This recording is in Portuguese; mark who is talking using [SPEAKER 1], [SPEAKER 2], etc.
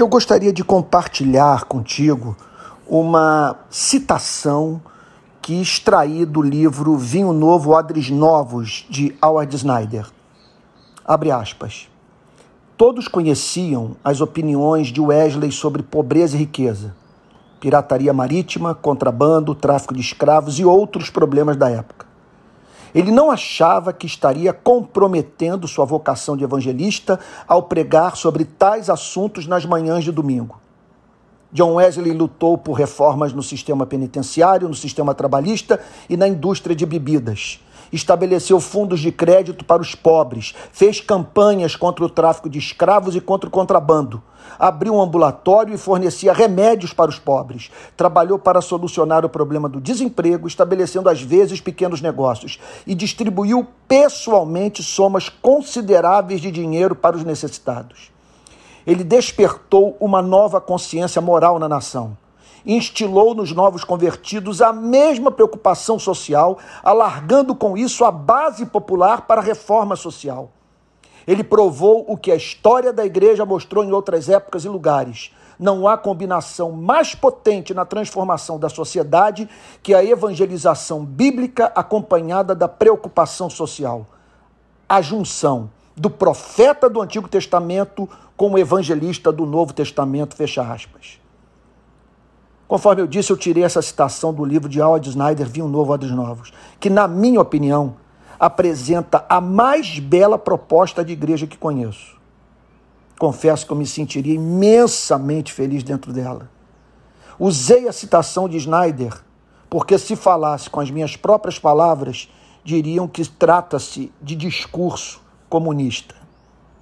[SPEAKER 1] Eu gostaria de compartilhar contigo uma citação que extraí do livro Vinho Novo, Odres Novos, de Howard Snyder. Abre aspas. Todos conheciam as opiniões de Wesley sobre pobreza e riqueza, pirataria marítima, contrabando, tráfico de escravos e outros problemas da época. Ele não achava que estaria comprometendo sua vocação de evangelista ao pregar sobre tais assuntos nas manhãs de domingo. John Wesley lutou por reformas no sistema penitenciário, no sistema trabalhista e na indústria de bebidas. Estabeleceu fundos de crédito para os pobres, fez campanhas contra o tráfico de escravos e contra o contrabando, abriu um ambulatório e fornecia remédios para os pobres, trabalhou para solucionar o problema do desemprego, estabelecendo às vezes pequenos negócios. E distribuiu pessoalmente somas consideráveis de dinheiro para os necessitados. Ele despertou uma nova consciência moral na nação instilou nos novos convertidos a mesma preocupação social, alargando com isso a base popular para a reforma social. Ele provou o que a história da igreja mostrou em outras épocas e lugares. Não há combinação mais potente na transformação da sociedade que a evangelização bíblica acompanhada da preocupação social. A junção do profeta do Antigo Testamento com o evangelista do Novo Testamento, fecha aspas. Conforme eu disse, eu tirei essa citação do livro de Howard Snyder, Vinho Novo, Odres Novos, que, na minha opinião, apresenta a mais bela proposta de igreja que conheço. Confesso que eu me sentiria imensamente feliz dentro dela. Usei a citação de Snyder porque, se falasse com as minhas próprias palavras, diriam que trata-se de discurso comunista.